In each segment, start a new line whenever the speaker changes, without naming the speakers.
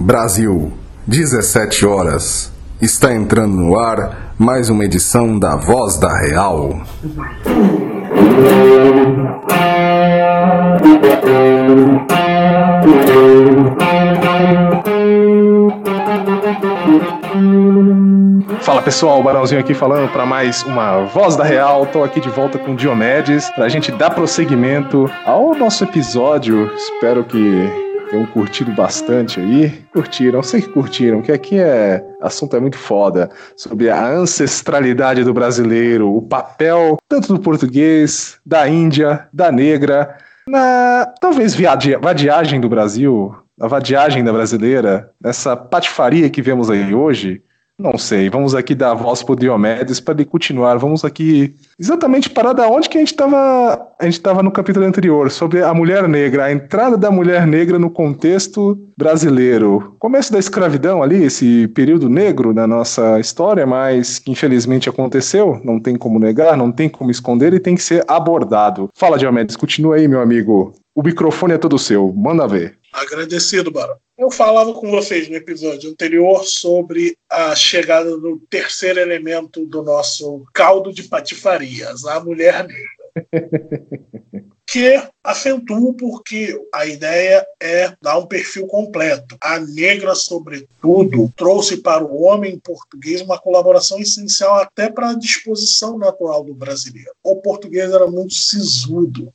Brasil, 17 horas. Está entrando no ar mais uma edição da Voz da Real.
Fala pessoal, o Barãozinho aqui falando para mais uma Voz da Real. Estou aqui de volta com o Diomedes para a gente dar prosseguimento ao nosso episódio. Espero que tenham curtido bastante aí. Curtiram, sei que curtiram, que aqui é assunto é muito foda sobre a ancestralidade do brasileiro, o papel tanto do português, da Índia, da negra, na talvez vadiagem do Brasil, a vadiagem da brasileira, nessa patifaria que vemos aí hoje. Não sei, vamos aqui dar voz pro Diomedes para ele continuar. Vamos aqui exatamente parar da onde que a gente estava a gente estava no capítulo anterior, sobre a mulher negra, a entrada da mulher negra no contexto brasileiro. Começo da escravidão ali, esse período negro na nossa história, mas que infelizmente aconteceu, não tem como negar, não tem como esconder e tem que ser abordado. Fala, Diomedes, continua aí, meu amigo. O microfone é todo seu, manda ver.
Agradecido, Barão. Eu falava com vocês no episódio anterior sobre a chegada do terceiro elemento do nosso caldo de patifarias, a mulher negra. que acentua porque a ideia é dar um perfil completo. A negra, sobretudo, trouxe para o homem português uma colaboração essencial até para a disposição natural do brasileiro. O português era muito sisudo,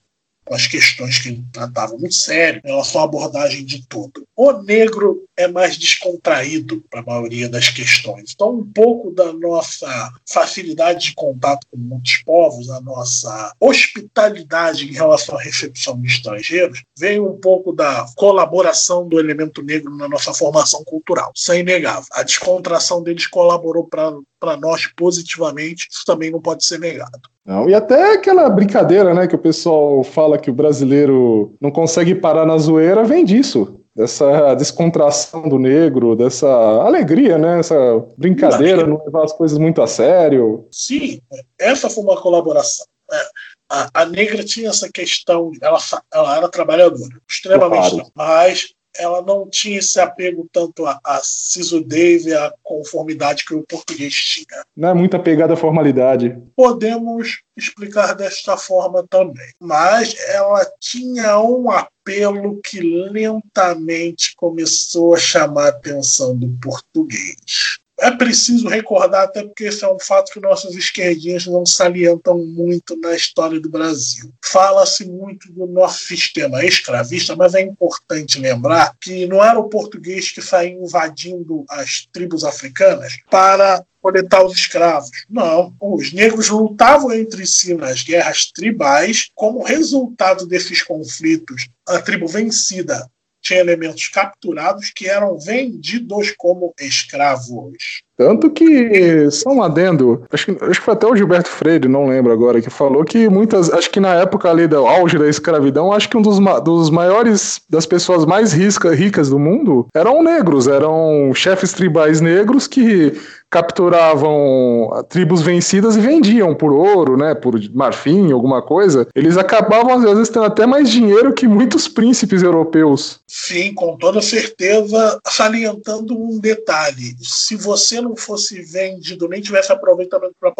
as questões que ele tratava muito sério em relação à abordagem de tudo. O negro é mais descontraído para a maioria das questões. Então, um pouco da nossa facilidade de contato com muitos povos, a nossa hospitalidade em relação à recepção de estrangeiros, veio um pouco da colaboração do elemento negro na nossa formação cultural. Isso é inegável. A descontração deles colaborou para nós positivamente, isso também não pode ser negado.
Não, e até aquela brincadeira, né, que o pessoal fala que o brasileiro não consegue parar na zoeira, vem disso. Dessa descontração do negro, dessa alegria, né? Essa brincadeira, não levar as coisas muito a sério.
Sim, essa foi uma colaboração. É, a, a negra tinha essa questão, ela, ela era trabalhadora, extremamente, claro. mas ela não tinha esse apego tanto à, à sisudez e à conformidade que o português tinha.
Não é muito apegada à formalidade.
Podemos explicar desta forma também. Mas ela tinha um apelo que lentamente começou a chamar a atenção do português é preciso recordar, até porque esse é um fato que nossos esquerdinhas não salientam muito na história do Brasil. Fala-se muito do nosso sistema escravista, mas é importante lembrar que não era o português que saía invadindo as tribos africanas para coletar os escravos. Não, os negros lutavam entre si nas guerras tribais. Como resultado desses conflitos, a tribo vencida tinha elementos capturados que eram vendidos como escravos.
Tanto que, só um adendo, acho que, acho que foi até o Gilberto Freire, não lembro agora, que falou que muitas, acho que na época ali do auge da escravidão, acho que um dos, dos maiores, das pessoas mais risca, ricas do mundo eram negros, eram chefes tribais negros que capturavam tribos vencidas e vendiam por ouro, né, por marfim, alguma coisa, eles acabavam às vezes tendo até mais dinheiro que muitos príncipes europeus.
Sim, com toda certeza, salientando um detalhe: se você não fosse vendido nem tivesse aproveitamento para a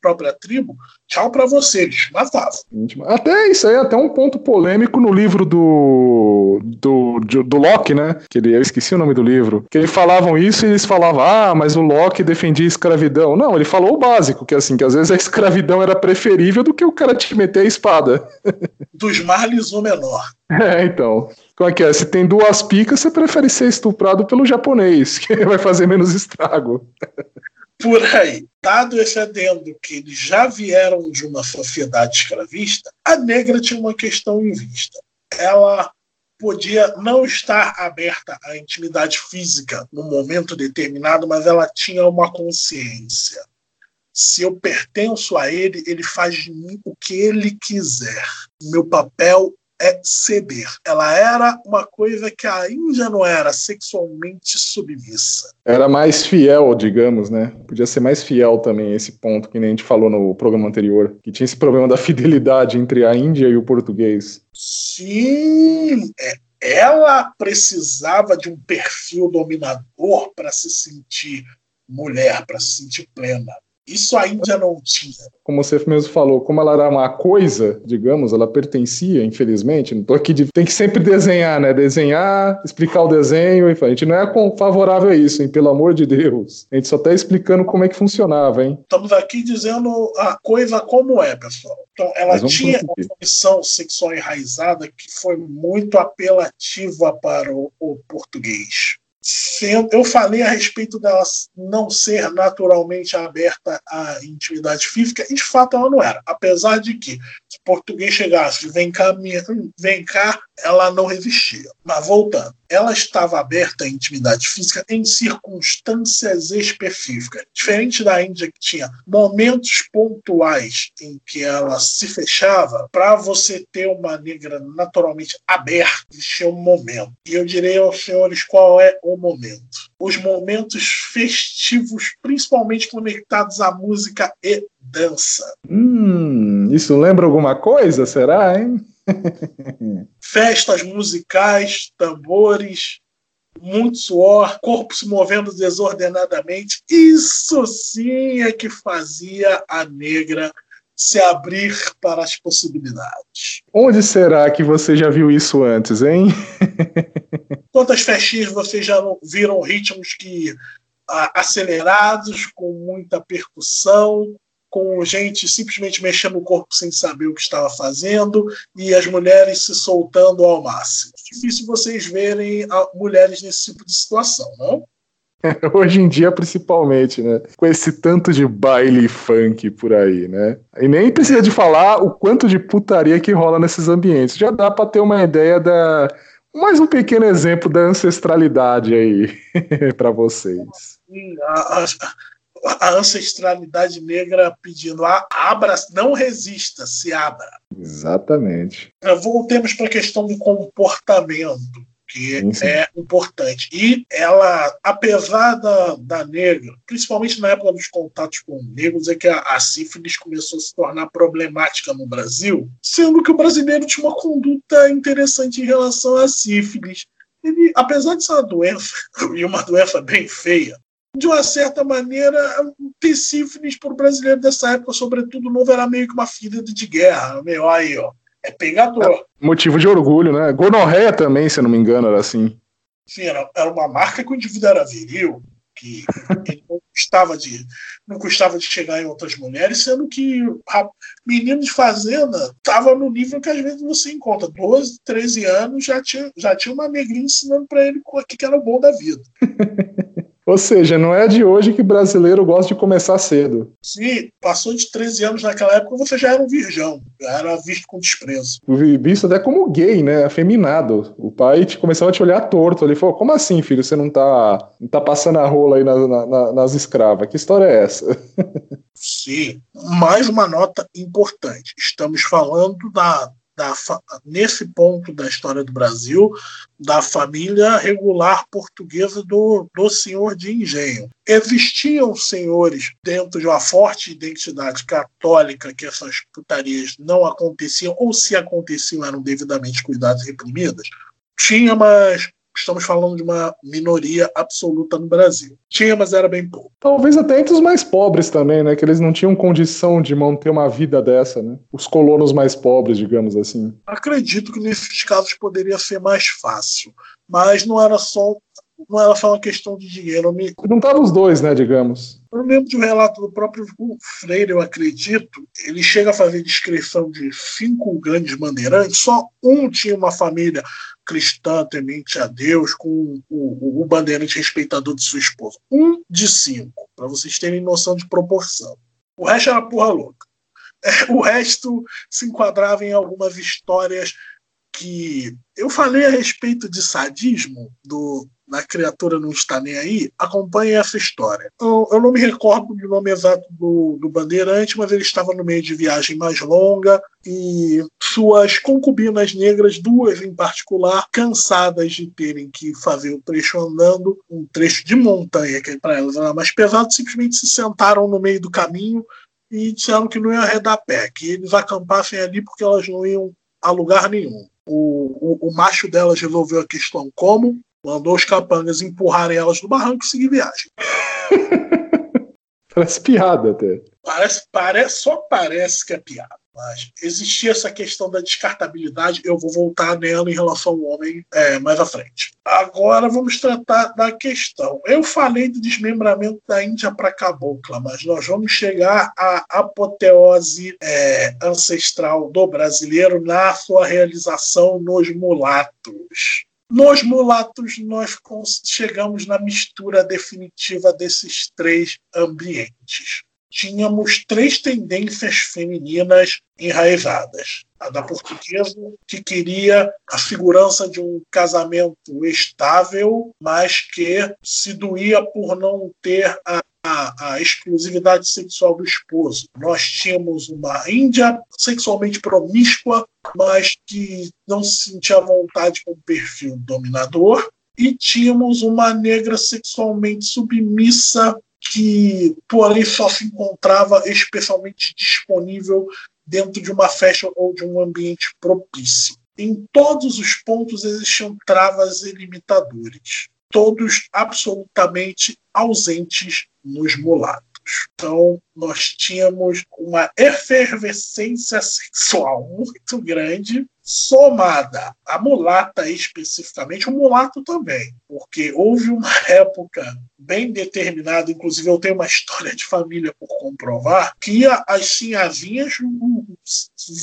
própria, tribo, tchau para você, eles matavam.
Até isso aí, até um ponto polêmico no livro do do, do Locke, né? Que ele, eu esqueci o nome do livro. Que eles falavam isso e eles falavam, ah, mas o Locke defendia escravidão. Não, ele falou o básico, que assim, que às vezes a escravidão era preferível do que o cara te meter a espada.
Dos males o menor.
É, então. Como é que é? Se tem duas picas, você prefere ser estuprado pelo japonês, que vai fazer menos estrago.
Por aí. Dado esse adendo que eles já vieram de uma sociedade escravista, a negra tinha uma questão em vista. Ela podia não estar aberta à intimidade física num momento determinado, mas ela tinha uma consciência. Se eu pertenço a ele, ele faz de mim o que ele quiser. Meu papel é ceder. Ela era uma coisa que a Índia não era sexualmente submissa.
Era mais fiel, digamos, né? Podia ser mais fiel também esse ponto que nem a gente falou no programa anterior, que tinha esse problema da fidelidade entre a Índia e o português.
Sim, é, ela precisava de um perfil dominador para se sentir mulher, para se sentir plena. Isso a Índia não tinha.
Como você mesmo falou, como ela era uma coisa, digamos, ela pertencia, infelizmente. Não estou aqui de. Tem que sempre desenhar, né? Desenhar, explicar o desenho. A gente não é favorável a isso, hein? Pelo amor de Deus. A gente só está explicando como é que funcionava, hein?
Estamos aqui dizendo a coisa como é, pessoal. Então, ela tinha uma condição sexual enraizada que foi muito apelativa para o, o português eu falei a respeito dela não ser naturalmente aberta à intimidade física, e de fato ela não era. Apesar de que, se o português chegasse, vem cá, minha, vem cá, ela não resistia. Mas voltando, ela estava aberta à intimidade física em circunstâncias específicas. Diferente da Índia, que tinha momentos pontuais em que ela se fechava, para você ter uma negra naturalmente aberta, existia um momento. E eu direi aos senhores qual é o momento. Os momentos festivos, principalmente conectados à música e dança.
Hum, isso lembra alguma coisa, será, hein?
Festas musicais, tambores, muito suor, corpo se movendo desordenadamente. Isso sim é que fazia a negra se abrir para as possibilidades.
Onde será que você já viu isso antes, hein?
Quantas festinhas vocês já viram ritmos que acelerados, com muita percussão, com gente simplesmente mexendo o corpo sem saber o que estava fazendo e as mulheres se soltando ao máximo. Difícil vocês verem mulheres nesse tipo de situação, não?
Hoje em dia, principalmente, né? Com esse tanto de baile funk por aí, né? E nem precisa de falar o quanto de putaria que rola nesses ambientes. Já dá para ter uma ideia da. Mais um pequeno exemplo da ancestralidade aí para vocês.
Sim, a, a, a ancestralidade negra pedindo ah, abra, não resista, se abra.
Exatamente.
Voltemos para a questão do comportamento, que sim, sim. é importante. E ela, apesar da, da negra, principalmente na época dos contatos com negros, é que a, a sífilis começou a se tornar problemática no Brasil, sendo que o brasileiro tinha uma conduta interessante em relação à sífilis. Ele, apesar de ser uma doença, e uma doença bem feia, de uma certa maneira, ter sífilis para o brasileiro dessa época, sobretudo novo, era meio que uma ferida de guerra. Meio aí, ó. É pegador. É
motivo de orgulho, né? Gonorreia também, se eu não me engano, era assim.
Sim, era, era uma marca que o indivíduo era viril, que ele não custava de não custava de chegar em outras mulheres, sendo que menino de fazenda estava no nível que às vezes você encontra 12, 13 anos, já tinha, já tinha uma negrinha ensinando para ele o que era o bom da vida.
Ou seja, não é de hoje que brasileiro gosta de começar cedo.
Sim, passou de 13 anos naquela época, você já era um virgão, já era visto com desprezo.
Visto até como gay, né? Afeminado. O pai te, começava a te olhar torto. Ele falou: Como assim, filho? Você não tá, não tá passando a rola aí na, na, nas escravas? Que história é essa?
Sim, mais uma nota importante. Estamos falando da da, nesse ponto da história do Brasil, da família regular portuguesa do, do senhor de engenho. Existiam senhores dentro de uma forte identidade católica que essas putarias não aconteciam, ou se aconteciam eram devidamente cuidadas e reprimidas. Tinha, mas estamos falando de uma minoria absoluta no Brasil. Tinha, mas era bem pouco.
Talvez até entre os mais pobres também, né? Que eles não tinham condição de manter uma vida dessa, né? Os colonos mais pobres, digamos assim.
Acredito que nesses casos poderia ser mais fácil. Mas não era só não era só uma questão de dinheiro. Me...
Não estavam os dois, né, digamos.
Eu lembro de um relato do próprio Freire, eu acredito, ele chega a fazer descrição de cinco grandes bandeirantes, só um tinha uma família cristã, temente a Deus, com o, o, o bandeirante respeitador de sua esposa. Um de cinco, para vocês terem noção de proporção. O resto era porra louca. É, o resto se enquadrava em algumas histórias que eu falei a respeito de sadismo do na criatura não está nem aí, acompanhe essa história. Eu, eu não me recordo do nome exato do, do, bandeirante, mas ele estava no meio de viagem mais longa e suas concubinas negras, duas em particular, cansadas de terem que fazer o trecho andando, um trecho de montanha que para elas era mais pesado, simplesmente se sentaram no meio do caminho e disseram que não iam arredar pé, que eles acampassem ali porque elas não iam a lugar nenhum. O, o, o macho delas resolveu a questão como? Mandou os capangas empurrarem elas no barranco e seguir viagem.
Parece piada até.
Parece, parece, só parece que é piada. Mas existia essa questão da descartabilidade, eu vou voltar nela em relação ao homem é, mais à frente. Agora vamos tratar da questão. Eu falei do desmembramento da Índia para cabocla, mas nós vamos chegar à apoteose é, ancestral do brasileiro na sua realização nos mulatos. Nos mulatos, nós chegamos na mistura definitiva desses três ambientes tínhamos três tendências femininas enraizadas. A da portuguesa, que queria a segurança de um casamento estável, mas que se doía por não ter a, a, a exclusividade sexual do esposo. Nós tínhamos uma índia sexualmente promíscua, mas que não se sentia à vontade com o perfil dominador. E tínhamos uma negra sexualmente submissa que, porém, só se encontrava especialmente disponível dentro de uma festa ou de um ambiente propício. Em todos os pontos existiam travas e limitadores, todos absolutamente ausentes nos mulatos. Então, nós tínhamos uma efervescência sexual muito grande, somada à mulata especificamente, o mulato também, porque houve uma época bem determinada, inclusive eu tenho uma história de família por comprovar, que as sinhazinhas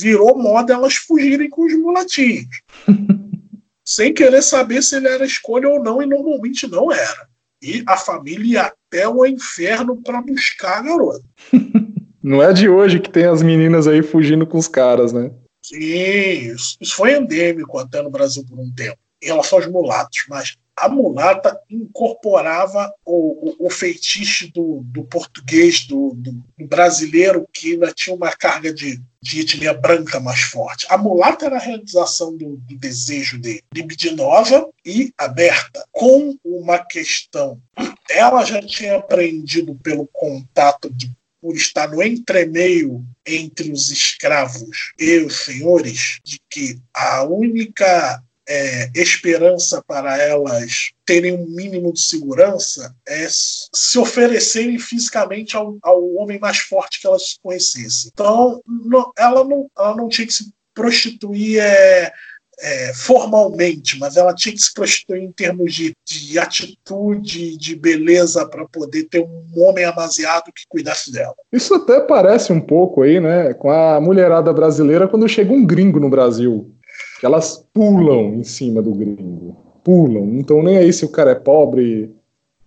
virou moda elas fugirem com os mulatinhos. sem querer saber se ele era escolha ou não, e normalmente não era. E a família ia até o inferno para buscar a garota.
Não é de hoje que tem as meninas aí fugindo com os caras, né?
Sim, isso, isso foi endêmico até no Brasil por um tempo, em relação aos mulatos, mas a mulata incorporava o, o, o feitiço do, do português, do, do, brasileiro, que ainda tinha uma carga de, de etnia branca mais forte. A mulata era a realização do, do desejo de libidinosa e aberta, com uma questão. Ela já tinha aprendido pelo contato de por estar no entremeio entre os escravos e os senhores, de que a única é, esperança para elas terem um mínimo de segurança é se oferecerem fisicamente ao, ao homem mais forte que elas conhecessem. Então, não, ela, não, ela não tinha que se prostituir é, é, formalmente, mas ela tinha que se prostituir em termos de, de atitude, de beleza, para poder ter um homem amaziado que cuidasse dela.
Isso até parece um pouco aí, né, com a mulherada brasileira quando chega um gringo no Brasil que elas pulam em cima do gringo. Pulam. Não estão nem aí se o cara é pobre.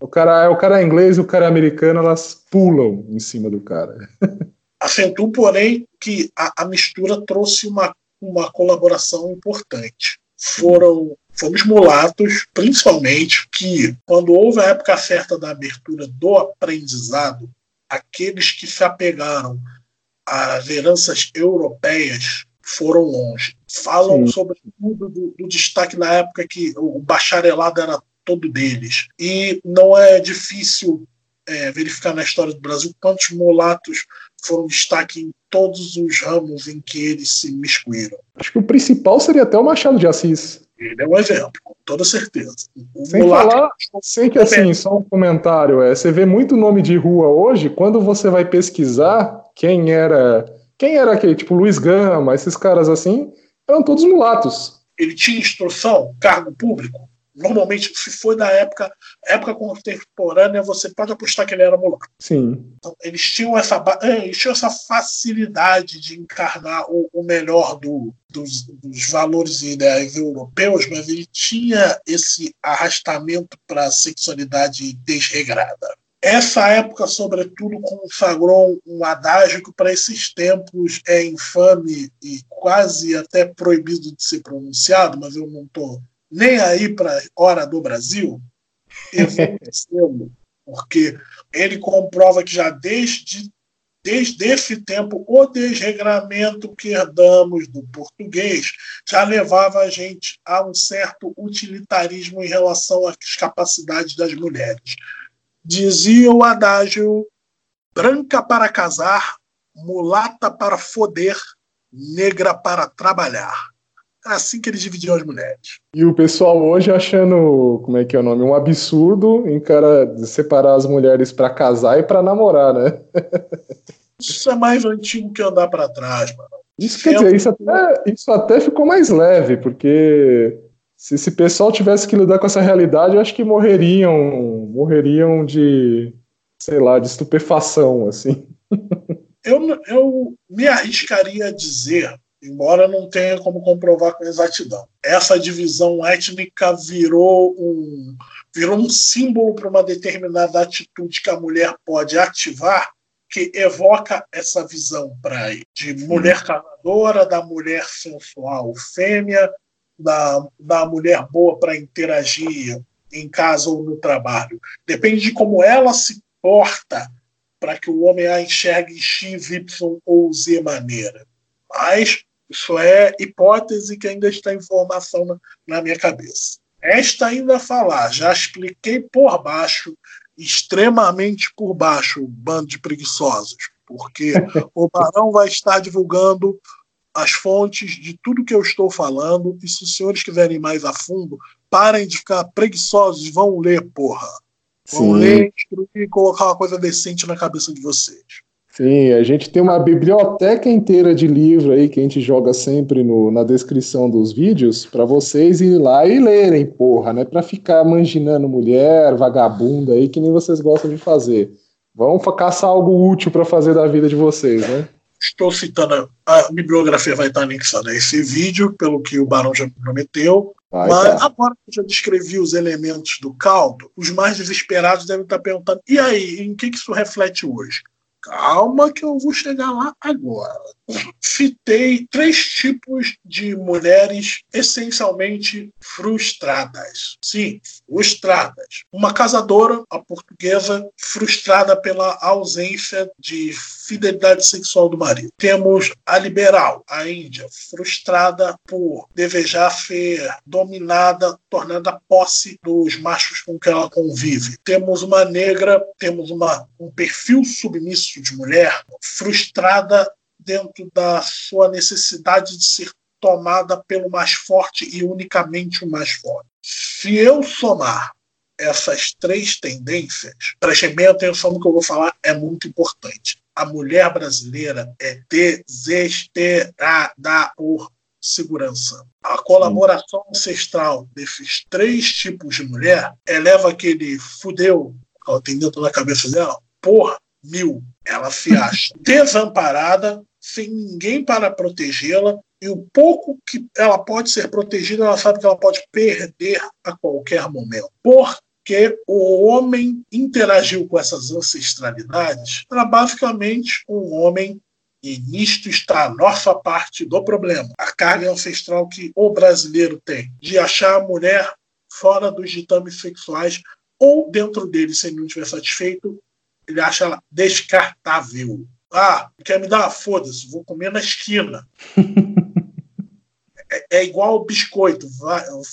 O cara, é, o cara é inglês e o cara é americano, elas pulam em cima do cara.
Acentuo, porém, que a, a mistura trouxe uma, uma colaboração importante. Foram fomos mulatos, principalmente, que quando houve a época certa da abertura do aprendizado, aqueles que se apegaram às heranças europeias foram longe. Falam Sim. sobretudo do, do destaque na época que o bacharelado era todo deles. E não é difícil é, verificar na história do Brasil quantos mulatos foram destaque em todos os ramos em que eles se miscuíram.
Acho que o principal seria até o Machado de Assis.
Ele é um exemplo, com toda certeza.
O sem mulato... falar, sem que assim, só um comentário, é, você vê muito nome de rua hoje, quando você vai pesquisar quem era quem era aquele? Tipo, Luiz Gama, esses caras assim, eram todos mulatos.
Ele tinha instrução, cargo público. Normalmente, se foi da época, época contemporânea, você pode apostar que ele era mulato.
Sim.
Então, eles tinham essa, é, eles tinham essa facilidade de encarnar o, o melhor do, dos, dos, valores e ideais europeus, mas ele tinha esse arrastamento para a sexualidade desregrada. Essa época, sobretudo, consagrou um adágio que para esses tempos é infame e quase até proibido de ser pronunciado, mas eu não estou nem aí para hora do Brasil, eu porque ele comprova que já desde, desde esse tempo o desregramento que herdamos do português já levava a gente a um certo utilitarismo em relação às capacidades das mulheres. Dizia o adágio: branca para casar, mulata para foder, negra para trabalhar. É assim que eles dividiam as mulheres.
E o pessoal hoje achando, como é que é o nome? Um absurdo em cara separar as mulheres para casar e para namorar, né?
Isso é mais antigo que andar para trás, mano.
Isso quer dizer, isso até, isso até ficou mais leve, porque se esse pessoal tivesse que lidar com essa realidade, eu acho que morreriam, morreriam de, sei lá, de estupefação, assim.
Eu, eu me arriscaria a dizer, embora não tenha como comprovar com exatidão, essa divisão étnica virou um, virou um símbolo para uma determinada atitude que a mulher pode ativar que evoca essa visão para de mulher casadora, da mulher sensual fêmea, da, da mulher boa para interagir em casa ou no trabalho. Depende de como ela se porta para que o homem a enxergue X, Y ou Z maneira. Mas isso é hipótese que ainda está em formação na, na minha cabeça. Esta ainda falar, já expliquei por baixo, extremamente por baixo, o bando de preguiçosos, porque o Barão vai estar divulgando as fontes de tudo que eu estou falando, e se os senhores quiserem ir mais a fundo, parem de ficar preguiçosos e vão ler, porra. Vão Sim. ler, instruir e colocar uma coisa decente na cabeça de vocês.
Sim, a gente tem uma biblioteca inteira de livro aí que a gente joga sempre no, na descrição dos vídeos para vocês ir lá e lerem, porra, não é para ficar manginando mulher, vagabunda aí que nem vocês gostam de fazer. Vamos caçar algo útil para fazer da vida de vocês, né?
Estou citando, a bibliografia vai estar anexada a esse vídeo, pelo que o Barão já prometeu. Vai Mas tá. agora que eu já descrevi os elementos do caldo, os mais desesperados devem estar perguntando: e aí, em que isso reflete hoje? Calma que eu vou chegar lá agora. Citei três tipos de mulheres essencialmente frustradas. Sim, frustradas. Uma casadora, a portuguesa, frustrada pela ausência de fidelidade sexual do marido. Temos a liberal, a índia, frustrada por desejar ser dominada, tornada posse dos machos com que ela convive. Temos uma negra, temos uma, um perfil submisso de mulher, frustrada dentro da sua necessidade de ser tomada pelo mais forte e unicamente o mais forte. Se eu somar essas três tendências, prestem bem atenção no que eu vou falar, é muito importante a mulher brasileira é desesperada por segurança. A colaboração ancestral desses três tipos de mulher eleva aquele fudeu que ela tem dentro da cabeça dela por mil. Ela se acha desamparada, sem ninguém para protegê-la, e o pouco que ela pode ser protegida, ela sabe que ela pode perder a qualquer momento. Por que o homem interagiu com essas ancestralidades era basicamente um homem e nisto está a nossa parte do problema. A carga ancestral que o brasileiro tem de achar a mulher fora dos ditames sexuais ou dentro dele, se ele não estiver satisfeito, ele acha ela descartável. Ah, quer me dar? Foda-se, vou comer na esquina. É, é igual biscoito,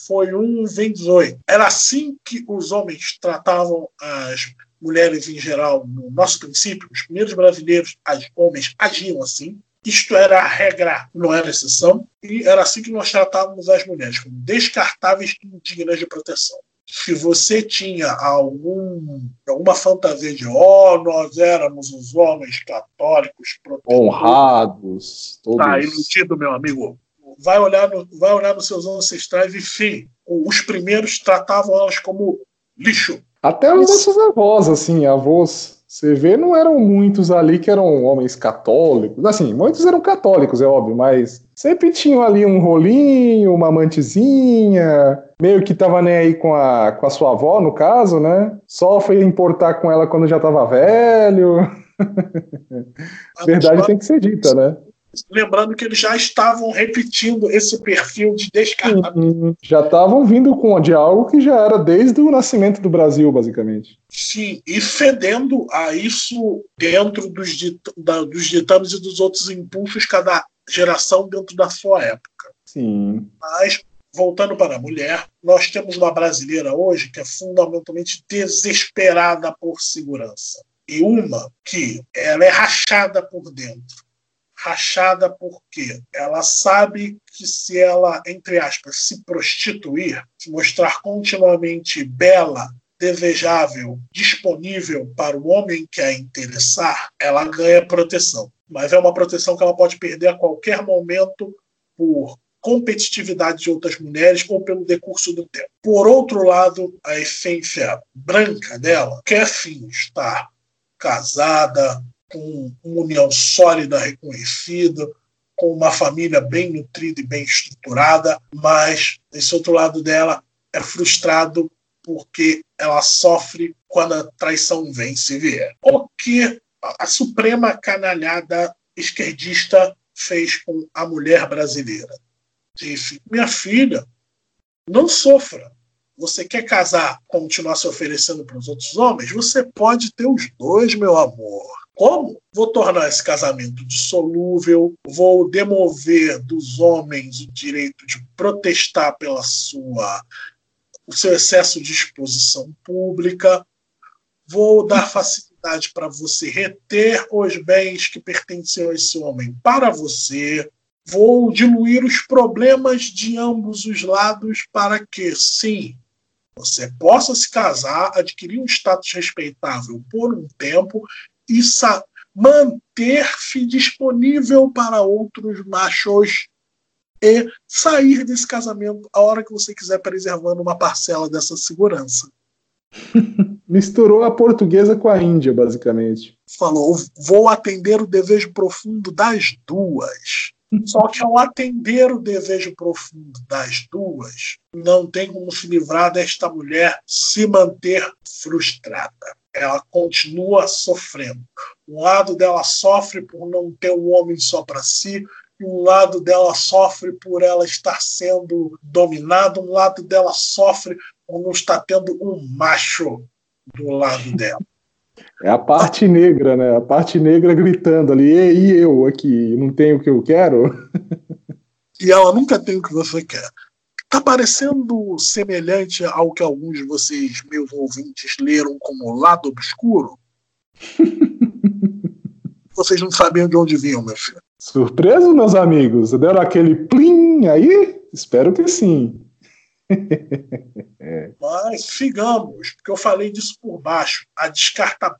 foi um, vem 18. Era assim que os homens tratavam as mulheres em geral, no nosso princípio, os primeiros brasileiros, os homens agiam assim. Isto era a regra, não era exceção, e era assim que nós tratávamos as mulheres, como descartáveis indignas de proteção. Se você tinha algum, alguma fantasia de, oh, nós éramos os homens católicos
honrados,
todos. Tá iludido, meu amigo vai olhar, no, vai olhar nos seus ancestrais e, sim, os primeiros tratavam elas como lixo.
Até os nossos avós, assim, avós, você vê, não eram muitos ali que eram homens católicos. Assim, muitos eram católicos, é óbvio, mas sempre tinham ali um rolinho, uma amantezinha, meio que tava nem aí com a, com a sua avó, no caso, né? Só foi importar com ela quando já tava velho. Verdade tem que ser dita, né?
lembrando que eles já estavam repetindo esse perfil de descartável.
Já estavam vindo com de algo que já era desde o nascimento do Brasil, basicamente.
Sim, e fedendo a isso dentro dos, dit da, dos ditames e dos outros impulsos cada geração dentro da sua época.
Sim.
Mas voltando para a mulher, nós temos uma brasileira hoje que é fundamentalmente desesperada por segurança. E uma que ela é rachada por dentro rachada porque ela sabe que se ela, entre aspas, se prostituir, se mostrar continuamente bela, desejável, disponível para o homem que a interessar, ela ganha proteção. Mas é uma proteção que ela pode perder a qualquer momento por competitividade de outras mulheres ou pelo decurso do tempo. Por outro lado, a essência branca dela quer sim estar casada, com uma união sólida, reconhecida, com uma família bem nutrida e bem estruturada, mas esse outro lado dela é frustrado porque ela sofre quando a traição vem se vier. O que a suprema canalhada esquerdista fez com a mulher brasileira? Disse: minha filha, não sofra. Você quer casar, continuar se oferecendo para os outros homens? Você pode ter os dois, meu amor. Como? Vou tornar esse casamento dissolúvel, vou demover dos homens o direito de protestar pela sua o seu excesso de exposição pública, vou dar facilidade para você reter os bens que pertencem a esse homem para você, vou diluir os problemas de ambos os lados para que, sim, você possa se casar, adquirir um status respeitável por um tempo e manter-se disponível para outros machos e sair desse casamento a hora que você quiser, preservando uma parcela dessa segurança.
Misturou a portuguesa com a índia, basicamente.
Falou: vou atender o desejo profundo das duas. Só que ao atender o desejo profundo das duas, não tem como se livrar desta mulher se manter frustrada ela continua sofrendo. Um lado dela sofre por não ter um homem só para si, um lado dela sofre por ela estar sendo dominada, um lado dela sofre por não estar tendo um macho do lado dela.
É a parte negra, né? A parte negra gritando ali, e eu aqui, não tenho o que eu quero?
E ela nunca tem o que você quer. Está parecendo semelhante ao que alguns de vocês, meus ouvintes, leram como Lado Obscuro? vocês não sabiam de onde vinham, meu filho.
Surpreso, meus amigos? Deram aquele plim aí? Espero que sim.
Mas sigamos, porque eu falei disso por baixo. A descarta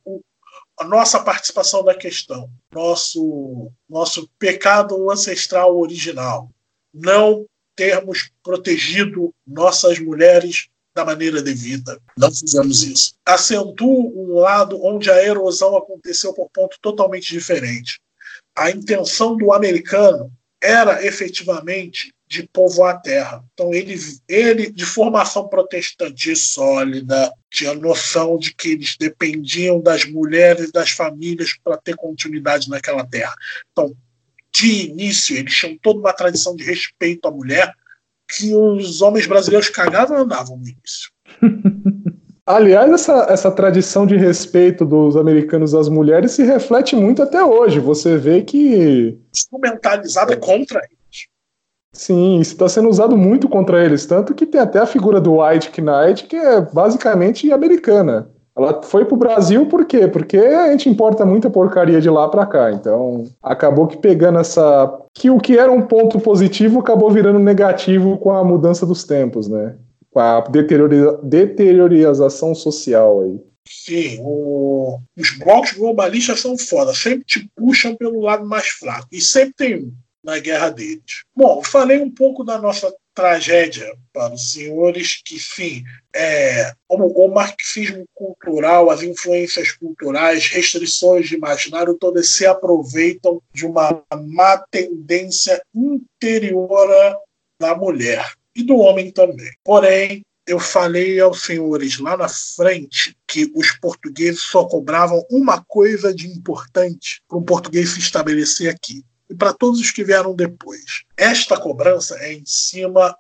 a nossa participação na questão, nosso nosso pecado ancestral original. Não termos protegido nossas mulheres da maneira devida. Não fizemos isso. Acentua um lado onde a erosão aconteceu por ponto totalmente diferente. A intenção do americano era efetivamente de povoar a terra. Então ele, ele de formação protestante sólida, tinha noção de que eles dependiam das mulheres das famílias para ter continuidade naquela terra. Então de início, eles tinham toda uma tradição de respeito à mulher que os homens brasileiros cagavam e andavam no início.
Aliás, essa, essa tradição de respeito dos americanos às mulheres se reflete muito até hoje. Você vê que.
Instrumentalizada é. contra eles.
Sim, isso está sendo usado muito contra eles. Tanto que tem até a figura do White Knight, que é basicamente americana. Ela foi pro Brasil por quê? Porque a gente importa muita porcaria de lá para cá. Então, acabou que pegando essa. Que o que era um ponto positivo acabou virando negativo com a mudança dos tempos, né? A deteriorização social aí.
Sim, o... os blocos globalistas são foda, sempre te puxam pelo lado mais fraco. E sempre tem um na guerra deles. Bom, falei um pouco da nossa tragédia para os senhores que, sim, é, o, o, marxismo cultural, as influências culturais, restrições de imaginário, todas se aproveitam de uma má tendência interior da mulher e do homem também. Porém, eu falei aos senhores lá na frente que os portugueses só cobravam uma coisa de importante para um português se estabelecer aqui, e para todos os que vieram depois. Esta cobrança é em cima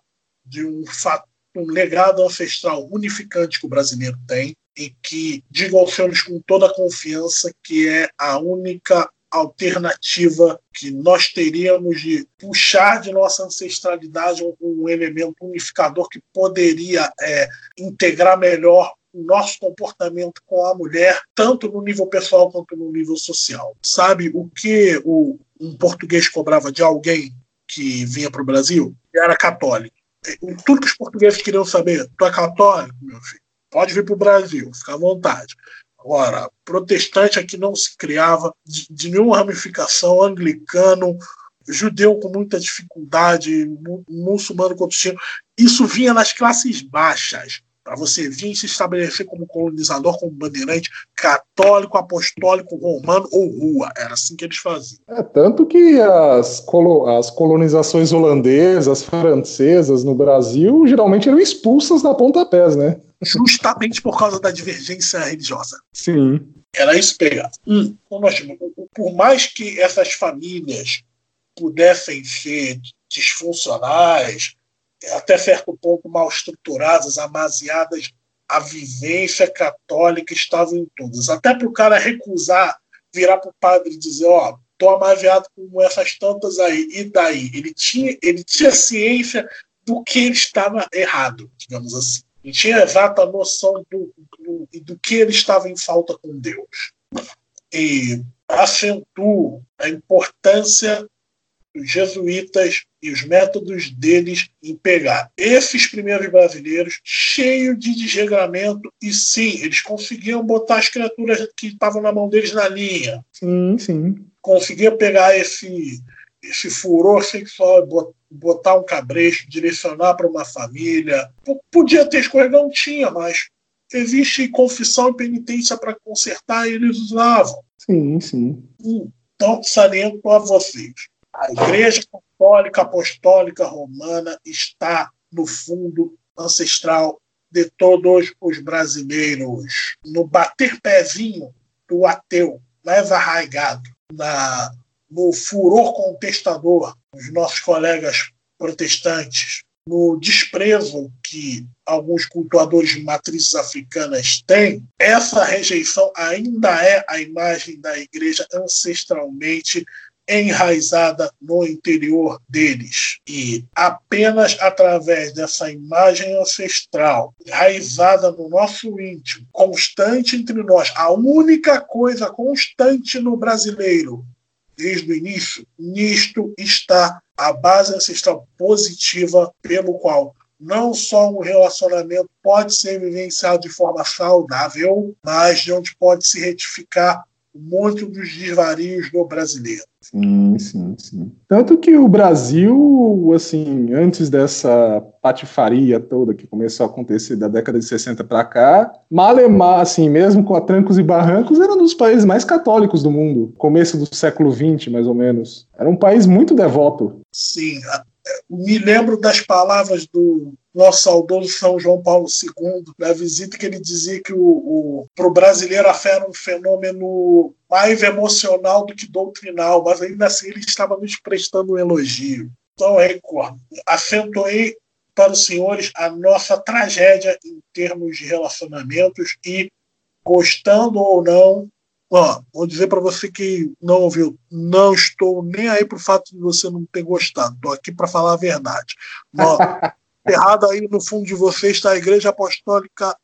de um fato, um legado ancestral unificante que o brasileiro tem e que digo aos senhores com toda a confiança que é a única alternativa que nós teríamos de puxar de nossa ancestralidade um, elemento unificador que poderia é, integrar melhor o nosso comportamento com a mulher, tanto no nível pessoal quanto no nível social. Sabe o que o, um português cobrava de alguém que vinha para o Brasil, era católico. Tudo que os portugueses queriam saber, tu é católico, meu filho? Pode vir para o Brasil, fica à vontade. Agora, protestante aqui não se criava de, de nenhuma ramificação, anglicano, judeu com muita dificuldade, muçulmano com destino. Isso vinha nas classes baixas para você vir se estabelecer como colonizador, como bandeirante, católico, apostólico, romano ou rua. Era assim que eles faziam.
É, tanto que as, colo as colonizações holandesas, francesas no Brasil geralmente eram expulsas da pontapés, né?
Justamente por causa da divergência religiosa.
Sim.
Era isso pegar. Hum, por mais que essas famílias pudessem ser disfuncionais, até certo ponto mal estruturadas, amaziadas, a vivência católica estava em todas. Até para o cara recusar, virar para o padre e dizer: Ó, oh, estou amaziado com essas tantas aí, e daí? Ele tinha, ele tinha ciência do que ele estava errado, digamos assim. Ele tinha exata noção do, do, do que ele estava em falta com Deus. E acentua a importância os jesuítas e os métodos deles em pegar esses primeiros brasileiros cheios de desregramento e sim, eles conseguiam botar as criaturas que estavam na mão deles na linha.
Sim, sim.
Conseguiam pegar esse esse furor sexual, botar um cabresto, direcionar para uma família. Podia ter escorregão, tinha, mas existe confissão e penitência para consertar e eles usavam.
Sim, sim.
Então, saliento a vocês. A Igreja Católica Apostólica Romana está no fundo ancestral de todos os brasileiros. No bater pezinho do ateu mais arraigado, na, no furor contestador dos nossos colegas protestantes, no desprezo que alguns cultuadores de matrizes africanas têm, essa rejeição ainda é a imagem da igreja ancestralmente enraizada no interior deles. E apenas através dessa imagem ancestral, enraizada no nosso íntimo, constante entre nós, a única coisa constante no brasileiro, desde o início, nisto está a base ancestral positiva pelo qual não só um relacionamento pode ser vivenciado de forma saudável, mas de onde pode se retificar muito dos desvarios do brasileiro.
Sim, sim, sim. Tanto que o Brasil, assim, antes dessa patifaria toda que começou a acontecer da década de 60 para cá, Malemar, assim, mesmo com a trancos e barrancos, era um dos países mais católicos do mundo, começo do século XX, mais ou menos. Era um país muito devoto.
Sim, me lembro das palavras do nosso saudoso São João Paulo II, na visita que ele dizia que para o brasileiro a fé era um fenômeno mais emocional do que doutrinal, mas ainda assim ele estava nos prestando um elogio. Então, recordo, acentuei para os senhores a nossa tragédia em termos de relacionamentos e, gostando ou não, ó, vou dizer para você que não ouviu, não estou nem aí para o fato de você não ter gostado, estou aqui para falar a verdade. errado aí no fundo de você está a Igreja Apostólica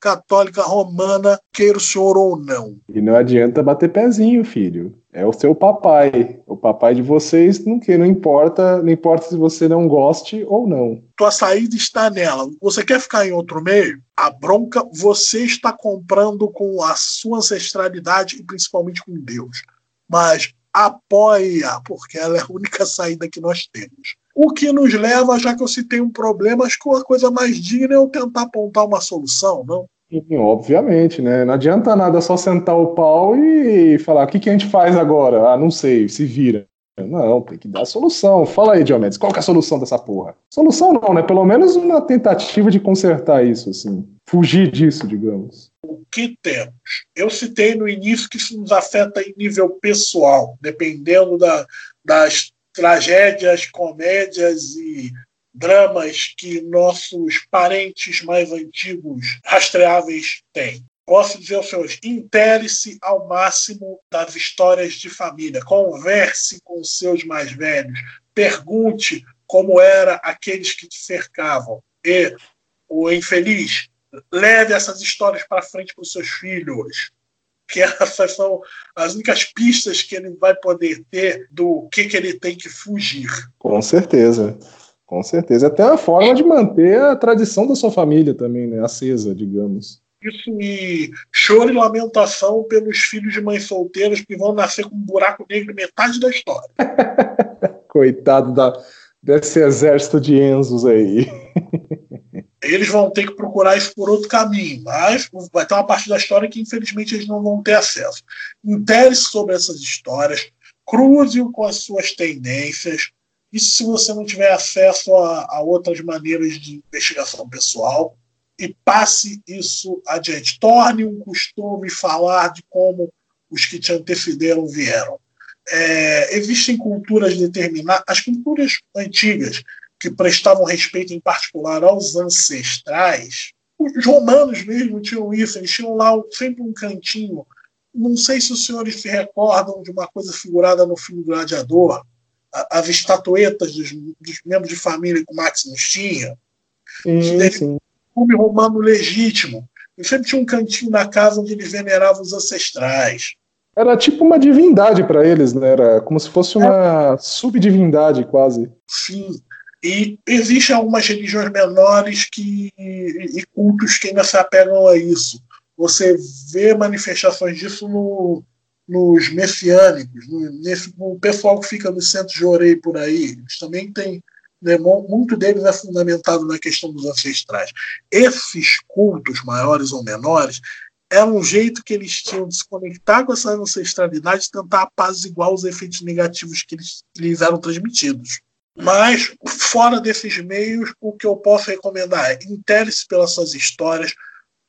Católica Romana, queira o senhor ou não.
E não adianta bater pezinho, filho. É o seu papai. O papai de vocês não que não importa, não importa se você não goste ou não.
Tua saída está nela. Você quer ficar em outro meio? A bronca você está comprando com a sua ancestralidade e principalmente com Deus. Mas apoia, porque ela é a única saída que nós temos. O que nos leva, já que eu citei um problema, acho que a coisa mais digna é eu tentar apontar uma solução, não?
Sim, obviamente, né? Não adianta nada só sentar o pau e falar o que, que a gente faz agora? Ah, não sei, se vira. Não, tem que dar solução. Fala aí, Diomedes, qual que é a solução dessa porra? Solução não, né? Pelo menos uma tentativa de consertar isso, assim. Fugir disso, digamos.
O que temos? Eu citei no início que isso nos afeta em nível pessoal, dependendo da, das tragédias, comédias e dramas que nossos parentes mais antigos rastreáveis têm. Posso dizer aos senhores, intere-se ao máximo das histórias de família, converse com os seus mais velhos, pergunte como era aqueles que te cercavam. E o infeliz, leve essas histórias para frente para os seus filhos. Que essas são as únicas pistas que ele vai poder ter do que, que ele tem que fugir.
Com certeza. Com certeza. Até uma forma de manter a tradição da sua família também, né? Acesa, digamos.
Isso e choro e lamentação pelos filhos de mães solteiras que vão nascer com um buraco negro metade da história.
Coitado da, desse exército de Enzos aí.
eles vão ter que procurar isso por outro caminho, mas vai ter uma parte da história que infelizmente eles não vão ter acesso. Interesse sobre essas histórias, cruze-o com as suas tendências. Isso se você não tiver acesso a, a outras maneiras de investigação pessoal e passe isso adiante. Torne um costume falar de como os que te antecederam vieram. É, existem culturas determinadas, as culturas antigas que prestavam respeito em particular aos ancestrais, os romanos mesmo tinham isso, eles tinham lá sempre um cantinho. Não sei se os senhores se recordam de uma coisa figurada no filme Gladiador, as estatuetas dos, dos membros de família que o Maximus tinha. Sim, sim. Filme romano legítimo. Ele sempre tinha um cantinho na casa onde eles veneravam os ancestrais.
Era tipo uma divindade para eles, né? Era como se fosse uma é. subdivindade quase.
Sim. E existem algumas religiões menores que, e cultos que ainda se apegam a isso. Você vê manifestações disso no, nos messiânicos, no, nesse, no pessoal que fica no centro de Orei por aí. Eles também têm. Né, muito deles é fundamentado na questão dos ancestrais. Esses cultos, maiores ou menores, é um jeito que eles tinham de se conectar com essa ancestralidade e tentar apaziguar os efeitos negativos que eles, lhes eram transmitidos. Mas, fora desses meios, o que eu posso recomendar é interesse pelas suas histórias,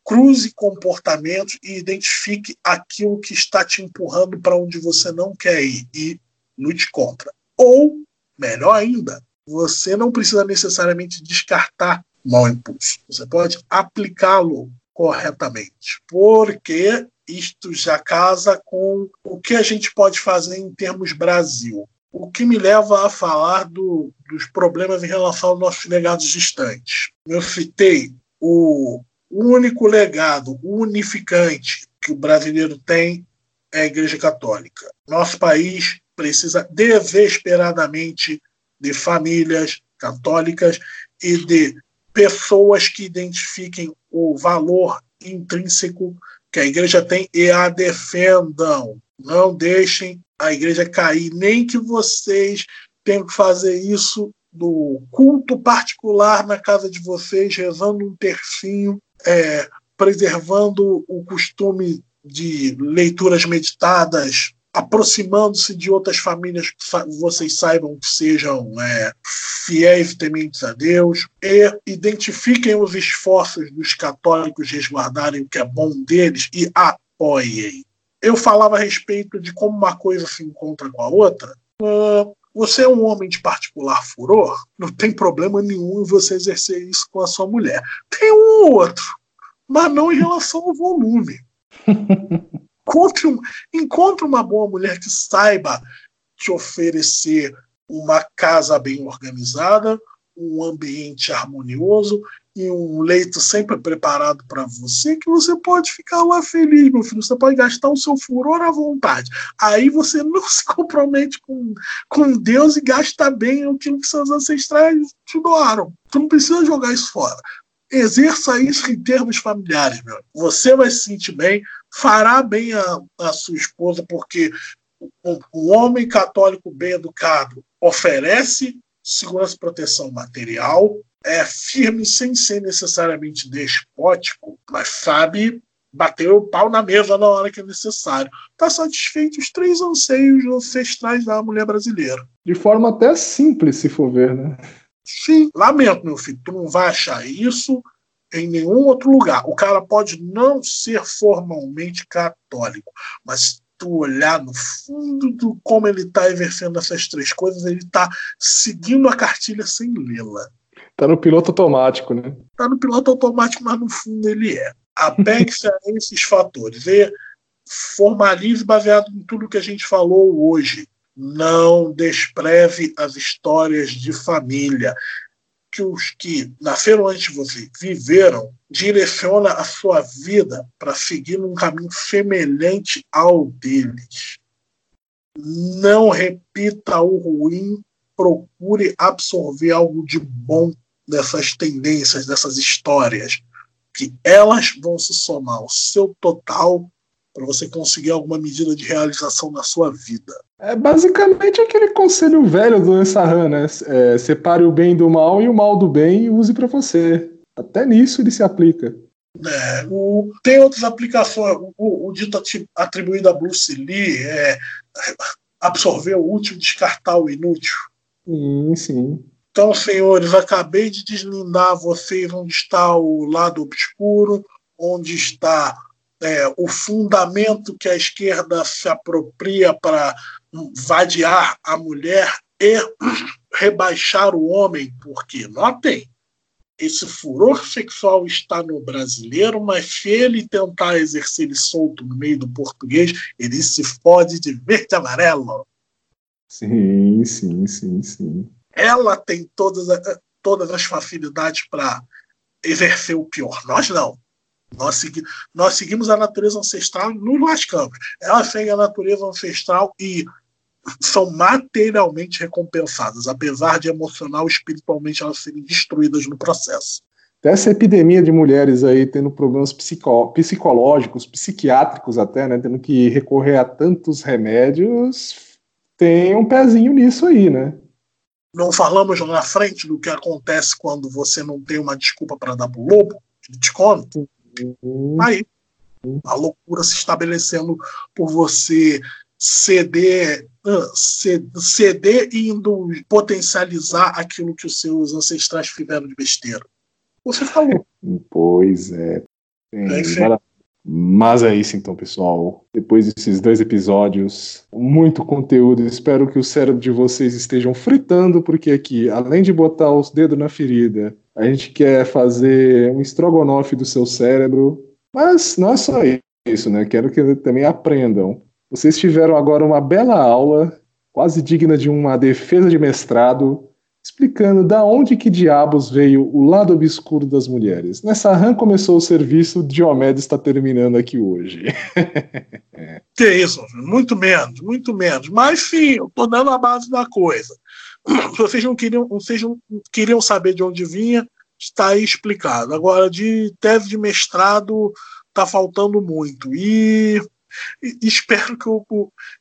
cruze comportamentos e identifique aquilo que está te empurrando para onde você não quer ir e lute contra. Ou, melhor ainda, você não precisa necessariamente descartar mau impulso. Você pode aplicá-lo corretamente, porque isto já casa com o que a gente pode fazer em termos Brasil o que me leva a falar do, dos problemas em relação aos nossos legados distantes. Eu citei o único legado unificante que o brasileiro tem é a Igreja Católica. Nosso país precisa desesperadamente de famílias católicas e de pessoas que identifiquem o valor intrínseco que a igreja tem e a defendam. Não deixem a igreja cair, nem que vocês tenham que fazer isso no culto particular na casa de vocês, rezando um tercinho, é, preservando o costume de leituras meditadas, aproximando-se de outras famílias que vocês saibam que sejam é, fiéis e tementes a Deus, e identifiquem os esforços dos católicos resguardarem o que é bom deles e apoiem eu falava a respeito de como uma coisa se encontra com a outra. Uh, você é um homem de particular furor, não tem problema nenhum em você exercer isso com a sua mulher. Tem um ou outro, mas não em relação ao volume. encontre, um, encontre uma boa mulher que saiba te oferecer uma casa bem organizada, um ambiente harmonioso e um leito sempre preparado para você, que você pode ficar lá feliz, meu filho. Você pode gastar o seu furor à vontade. Aí você não se compromete com, com Deus e gasta bem aquilo que seus ancestrais te doaram. Você não precisa jogar isso fora. Exerça isso em termos familiares, meu. Você vai se sentir bem, fará bem a, a sua esposa, porque um, um homem católico bem educado oferece segurança e proteção material, é firme sem ser necessariamente despótico, mas sabe bater o pau na mesa na hora que é necessário. Está satisfeito os três anseios ancestrais da mulher brasileira.
De forma até simples, se for ver, né?
Sim, lamento, meu filho, tu não vai achar isso em nenhum outro lugar. O cara pode não ser formalmente católico, mas tu olhar no fundo do como ele está exercendo essas três coisas, ele está seguindo a cartilha sem lê-la.
Tá no piloto automático, né?
Tá no piloto automático, mas no fundo ele é. Apegue-se a esses fatores. E formalize baseado em tudo que a gente falou hoje. Não despreze as histórias de família. Que os que nasceram antes de você viveram, direciona a sua vida para seguir um caminho semelhante ao deles. Não repita o ruim, procure absorver algo de bom dessas tendências, dessas histórias, que elas vão se somar ao seu total para você conseguir alguma medida de realização na sua vida.
É basicamente aquele conselho velho do Ensarran, né? É, separe o bem do mal e o mal do bem e use para você. Até nisso ele se aplica.
É, o, tem outras aplicações. O, o, dito atribuído a Bruce Lee é absorver o útil, descartar o inútil.
Sim, sim.
Então, senhores, acabei de deslindar vocês onde está o lado obscuro, onde está é, o fundamento que a esquerda se apropria para vadiar a mulher e rebaixar o homem, porque, notem, esse furor sexual está no brasileiro, mas se ele tentar exercer ele solto no meio do português, ele se fode de verde e amarelo.
Sim, sim, sim, sim.
Ela tem todas, todas as facilidades para exercer o pior. Nós não. Nós, segui nós seguimos a natureza ancestral e nos lascamos. Ela segue a natureza ancestral e são materialmente recompensadas, apesar de emocional e espiritualmente elas serem destruídas no processo.
Essa epidemia de mulheres aí tendo problemas psico psicológicos, psiquiátricos até, né, tendo que recorrer a tantos remédios, tem um pezinho nisso aí, né?
Não falamos na frente do que acontece quando você não tem uma desculpa para dar pro lobo? Ele te conta. Aí, a loucura se estabelecendo por você ceder, ceder indo potencializar aquilo que os seus ancestrais fizeram de besteira. Você falou.
Pois é. é mas é isso então, pessoal. Depois desses dois episódios, muito conteúdo. Espero que o cérebro de vocês estejam fritando, porque aqui, além de botar os dedos na ferida, a gente quer fazer um estrogonofe do seu cérebro. Mas não é só isso, né? Quero que também aprendam. Vocês tiveram agora uma bela aula, quase digna de uma defesa de mestrado, explicando da onde que diabos veio o lado obscuro das mulheres. Nessa RAM começou o serviço, Diomedes está terminando aqui hoje.
que isso, muito menos, muito menos. Mas sim, eu estou dando a base da coisa. Vocês não queriam, vocês não queriam saber de onde vinha, está aí explicado. Agora, de tese de mestrado, está faltando muito. E espero que, o,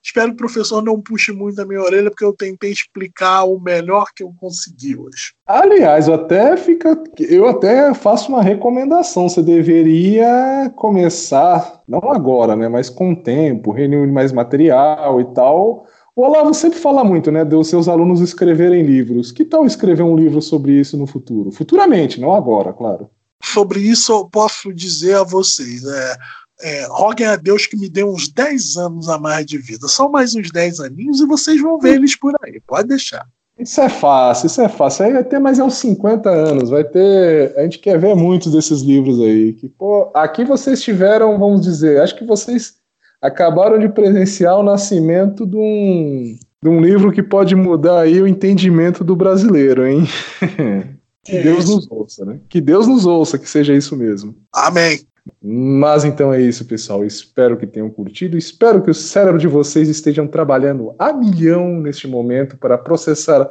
espero que o professor não puxe muito a minha orelha, porque eu tentei explicar o melhor que eu consegui hoje.
Aliás, eu até, fica, eu até faço uma recomendação. Você deveria começar, não agora, né, mas com o tempo, reunir mais material e tal. O Olavo sempre fala muito, né, dos seus alunos escreverem livros. Que tal escrever um livro sobre isso no futuro? Futuramente, não agora, claro.
Sobre isso eu posso dizer a vocês, é, é, roguem a Deus que me dê uns 10 anos a mais de vida. Só mais uns 10 aninhos e vocês vão ver eles por aí. Pode deixar.
Isso é fácil, isso é fácil. Aí vai ter mais uns 50 anos, vai ter. A gente quer ver muitos desses livros aí. Que, pô, aqui vocês tiveram, vamos dizer, acho que vocês acabaram de presenciar o nascimento de um, de um livro que pode mudar aí o entendimento do brasileiro, hein? que Deus nos ouça, né? Que Deus nos ouça, que seja isso mesmo.
Amém.
Mas então é isso, pessoal. Espero que tenham curtido. Espero que o cérebro de vocês estejam trabalhando a milhão neste momento para processar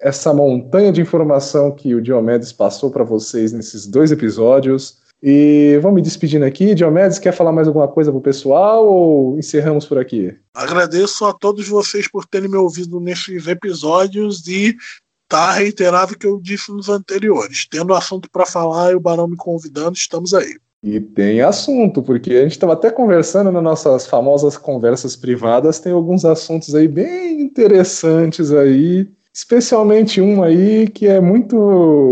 essa montanha de informação que o Diomedes passou para vocês nesses dois episódios. E vamos me despedindo aqui. Diomedes, quer falar mais alguma coisa para o pessoal ou encerramos por aqui?
Agradeço a todos vocês por terem me ouvido nesses episódios e tá reiterado o que eu disse nos anteriores. Tendo assunto para falar e o Barão me convidando, estamos aí.
E tem assunto, porque a gente estava até conversando nas nossas famosas conversas privadas, tem alguns assuntos aí bem interessantes aí, especialmente um aí que é muito.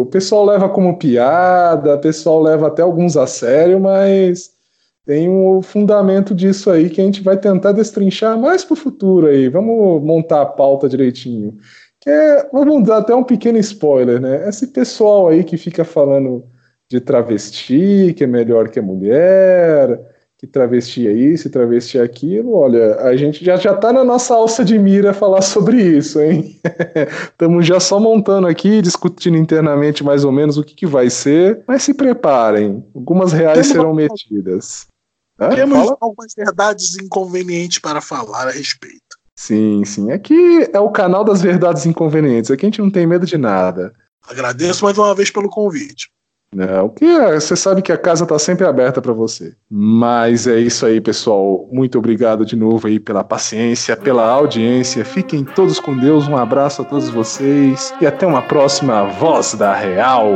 O pessoal leva como piada, o pessoal leva até alguns a sério, mas tem um fundamento disso aí que a gente vai tentar destrinchar mais para o futuro aí. Vamos montar a pauta direitinho. Que é, vamos dar até um pequeno spoiler, né? Esse pessoal aí que fica falando de travesti, que é melhor que a mulher, que travesti é isso, travesti é aquilo. Olha, a gente já, já tá na nossa alça de mira falar sobre isso, hein? Estamos já só montando aqui, discutindo internamente mais ou menos o que, que vai ser, mas se preparem, algumas reais Temos serão uma... metidas.
Temos Fala? algumas verdades inconvenientes para falar a respeito.
Sim, sim. Aqui é o canal das verdades inconvenientes. Aqui a gente não tem medo de nada.
Agradeço mais uma vez pelo convite.
Não, que é, você sabe que a casa está sempre aberta para você. Mas é isso aí, pessoal. Muito obrigado de novo aí pela paciência, pela audiência. Fiquem todos com Deus. Um abraço a todos vocês e até uma próxima Voz da Real.